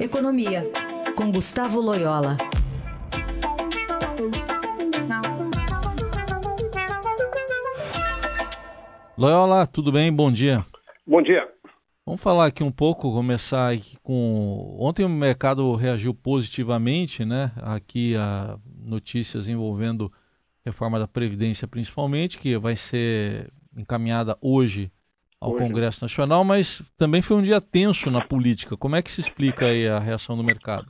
Economia, com Gustavo Loyola. Loyola, tudo bem? Bom dia. Bom dia. Vamos falar aqui um pouco, começar aqui com. Ontem o mercado reagiu positivamente, né? Aqui a notícias envolvendo reforma da Previdência, principalmente, que vai ser encaminhada hoje ao hoje. Congresso Nacional, mas também foi um dia tenso na política. Como é que se explica aí a reação do mercado?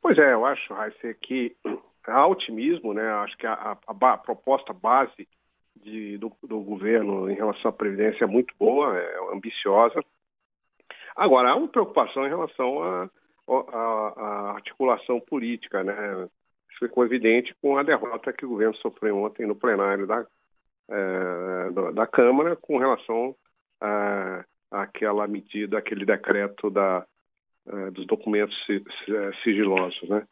Pois é, eu acho, Raíssa, que há otimismo, né? Acho que a, a, a proposta base de, do, do, governo em relação à Previdência é muito boa, é ambiciosa. Agora, há uma preocupação em relação à articulação política, né? Isso ficou evidente com a derrota que o governo sofreu ontem no plenário da, é, da Câmara com relação à, àquela medida, aquele decreto da, é, dos documentos sigilosos, né?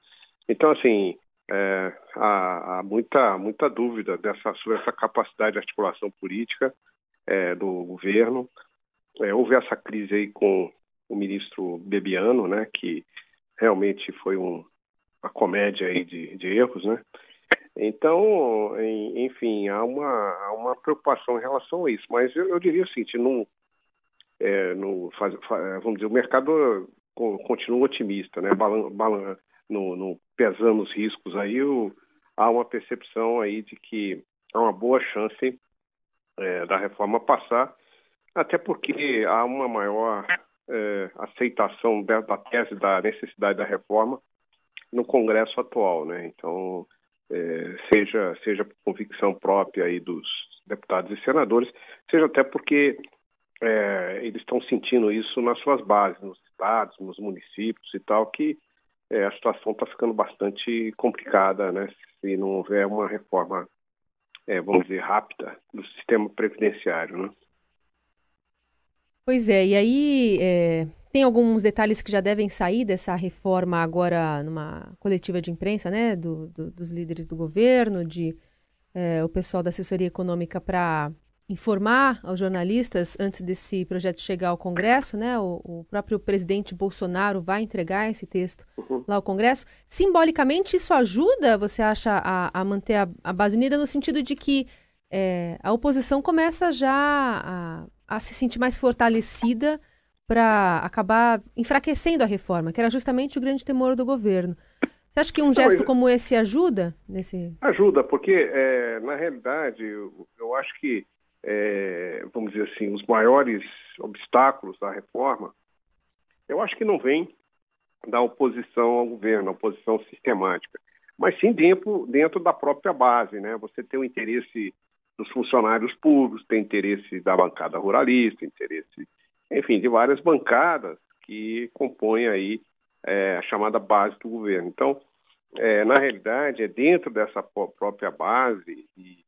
Então, assim, é, há, há, muita, muita dúvida dessa, sobre essa capacidade de articulação política é, do governo. É, houve essa crise aí com o ministro Bebiano, né, que realmente foi um, uma comédia aí de, de erros, né? Então, enfim, há uma, há uma preocupação em relação a isso. Mas eu, eu diria o seguinte, é, no, faz, vamos dizer, o mercado continua otimista, né? Balan, balan, no, no, pesando os riscos aí, o, há uma percepção aí de que há uma boa chance é, da reforma passar, até porque há uma maior é, aceitação da, da, tese da necessidade da reforma no Congresso atual, né? Então, é, seja seja por convicção própria aí dos deputados e senadores, seja até porque é, eles estão sentindo isso nas suas bases, nos estados, nos municípios e tal, que é, a situação está ficando bastante complicada, né? Se não houver uma reforma, é, vamos dizer, rápida do sistema previdenciário, né? Pois é, e aí é, tem alguns detalhes que já devem sair dessa reforma agora numa coletiva de imprensa, né, do, do, dos líderes do governo, de é, o pessoal da assessoria econômica para informar aos jornalistas antes desse projeto chegar ao Congresso, né? O, o, próprio presidente Bolsonaro vai entregar esse texto uhum. lá ao Congresso. Simbolicamente, isso ajuda, você acha, a, a manter a, a, base unida no sentido de que é, a oposição começa já a, a se sentir mais fortalecida para acabar enfraquecendo a reforma, que era justamente o grande temor do governo. Você acha que um gesto Não, como esse ajuda? Nesse... Ajuda, porque, é, na realidade, eu, eu acho que é, vamos dizer assim, os maiores obstáculos da reforma, eu acho que não vem da oposição ao governo, oposição sistemática, mas sim dentro, dentro da própria base, né? Você tem o interesse dos funcionários públicos, tem interesse da bancada ruralista, interesse, enfim, de várias bancadas que compõem aí é, a chamada base do governo. Então, é, na realidade, é dentro dessa própria base e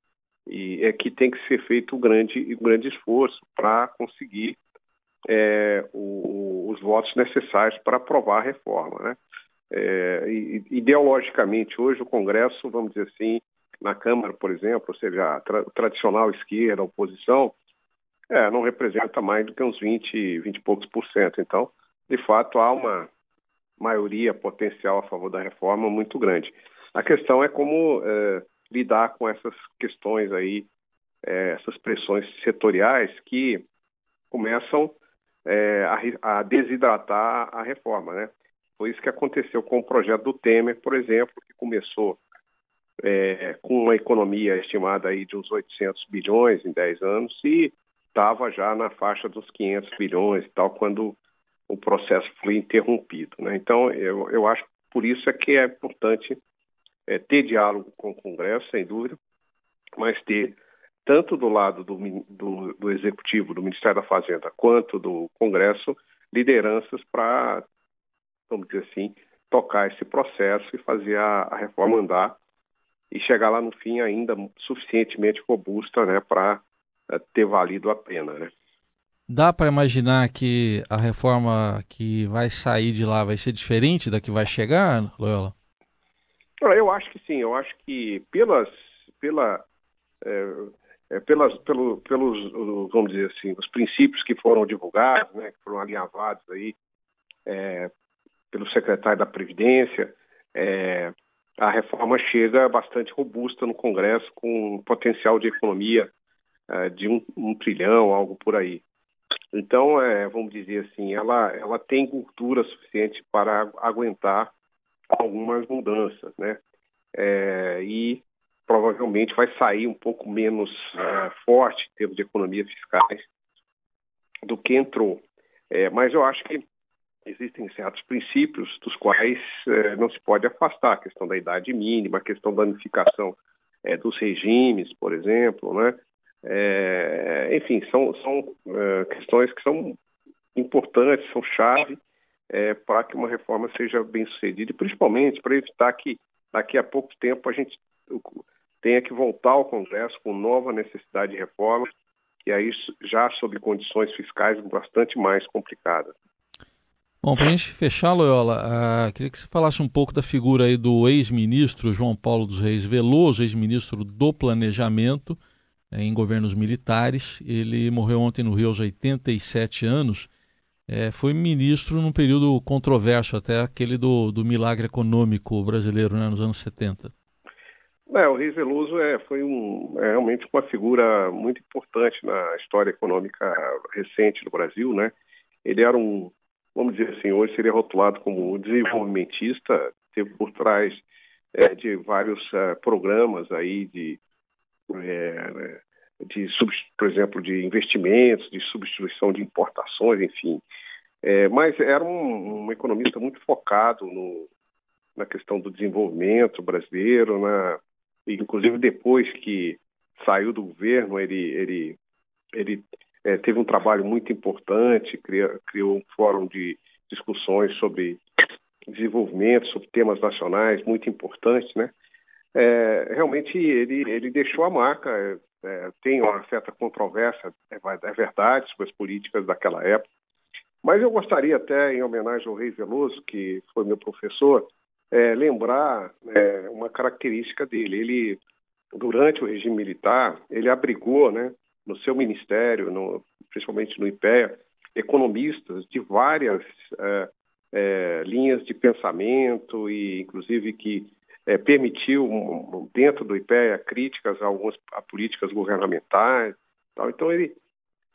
e é que tem que ser feito um grande, um grande esforço para conseguir é, o, os votos necessários para aprovar a reforma. Né? É, ideologicamente, hoje o Congresso, vamos dizer assim, na Câmara, por exemplo, ou seja, a tra tradicional esquerda, a oposição, é, não representa mais do que uns 20, 20 e poucos por cento. Então, de fato, há uma maioria potencial a favor da reforma muito grande. A questão é como é, lidar com essas questões aí, é, essas pressões setoriais que começam é, a, a, desidratar a reforma, né? Foi isso que aconteceu com o projeto do Temer, por exemplo, que começou é, com uma economia estimada aí de uns 800 bilhões em 10 anos e estava já na faixa dos 500 bilhões e tal, quando o processo foi interrompido. Né? Então, eu, eu acho por isso é que é importante é, ter diálogo com o Congresso, sem dúvida, mas ter, tanto do lado do, do, do Executivo, do Ministério da Fazenda, quanto do Congresso, lideranças para, vamos dizer assim, tocar esse processo e fazer a, a, reforma andar e chegar lá no fim ainda suficientemente robusta né, para ter valido a pena. Né? Dá para imaginar que a reforma que vai sair de lá vai ser diferente da que vai chegar, Loyola? Eu acho que sim, eu acho que pelas, pela, é, é, pelas, pelo, pelos, vamos dizer assim, os princípios que foram divulgados, né, que foram alinhavados aí é, pelo secretário da Previdência, a reforma chega bastante robusta no Congresso, com um potencial de economia é, de um, um, trilhão, algo por aí. Então, é, vamos dizer assim, ela, ela tem cultura suficiente para aguentar algumas mudanças, né? É, e provavelmente vai sair um pouco menos é, forte em termos de economia fiscais do que entrou. É, mas eu acho que existem certos princípios dos quais é, não se pode afastar a questão da idade mínima, a questão da unificação dos regimes, por exemplo, né? É, enfim, são, são é, questões que são importantes, são chave é, para que uma reforma seja bem sucedida, e principalmente para evitar que daqui a pouco tempo a gente tenha que voltar ao Congresso com nova necessidade de reforma, e aí já sob condições fiscais bastante mais complicadas. Bom, para a gente fechar, Loyola, uh, queria que você falasse um pouco da figura aí do ex-ministro João Paulo dos Reis Veloso, ex-ministro do Planejamento em governos militares. Ele morreu ontem no Rio aos 87 anos. É, foi ministro num período controverso, até aquele do, do milagre econômico brasileiro, né, nos anos 70. É, o Reis Veloso é, foi um, é realmente uma figura muito importante na história econômica recente do Brasil, né? Ele era um vamos dizer assim, hoje seria rotulado como desenvolvimentista, teve por trás é, de vários é, programas aí de, é, de por exemplo, de investimentos, de substituição de importações, enfim. É, mas era um, um, economista muito focado no, na questão do desenvolvimento brasileiro, na, inclusive depois que saiu do governo, ele, ele, ele é, teve um trabalho muito importante, criou, criou um fórum de discussões sobre desenvolvimento, sobre temas nacionais muito importantes, né? É, realmente ele, ele deixou a marca, é, é tem uma certa controvérsia, é, é, verdade, sobre as políticas daquela época, mas eu gostaria até, em homenagem ao Rei Veloso, que foi meu professor, é, lembrar é, uma característica dele. Ele, durante o regime militar, ele abrigou, né, no seu ministério, no, principalmente no IPEA, economistas de várias é, é, linhas de pensamento e, inclusive, que é, permitiu, dentro do IPEA, críticas a algumas a políticas governamentais. Tal. Então, ele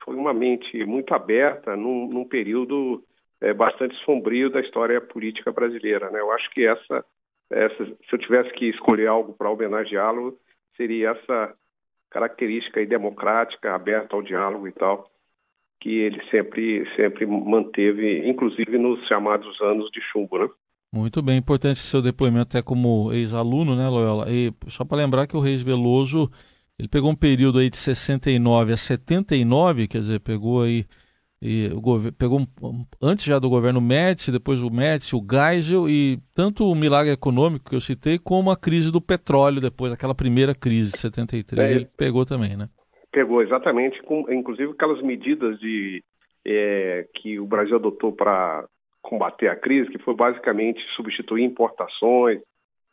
foi uma mente muito aberta num, num período é, bastante sombrio da história política brasileira. Né? Eu acho que essa, essa, se eu tivesse que escolher algo para homenageá-lo, seria essa característica democrática, aberta ao diálogo e tal, que ele sempre, sempre manteve, inclusive nos chamados anos de chumbo, né? Muito bem, importante seu depoimento até como ex-aluno, né, Loyola? E só para lembrar que o Reis Veloso, ele pegou um período aí de 69 a 79, quer dizer, pegou aí e o pegou um, antes já do governo Médici, depois o Médici, o Geisel e tanto o milagre econômico que eu citei como a crise do petróleo depois, aquela primeira crise de 73, é, ele pegou também, né? Pegou exatamente, com, inclusive aquelas medidas de é, que o Brasil adotou para combater a crise, que foi basicamente substituir importações,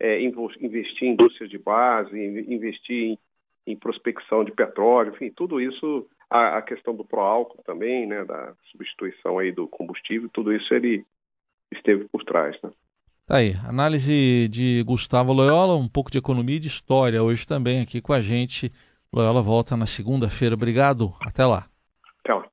é, investir em indústrias de base, investir em, em prospecção de petróleo, enfim, tudo isso a, a questão do pró-álcool também, né, da substituição aí do combustível, tudo isso ele esteve por trás, né? Tá aí, análise de Gustavo Loyola, um pouco de economia e de história hoje também aqui com a gente. Loyola volta na segunda-feira. Obrigado, até lá. Até lá.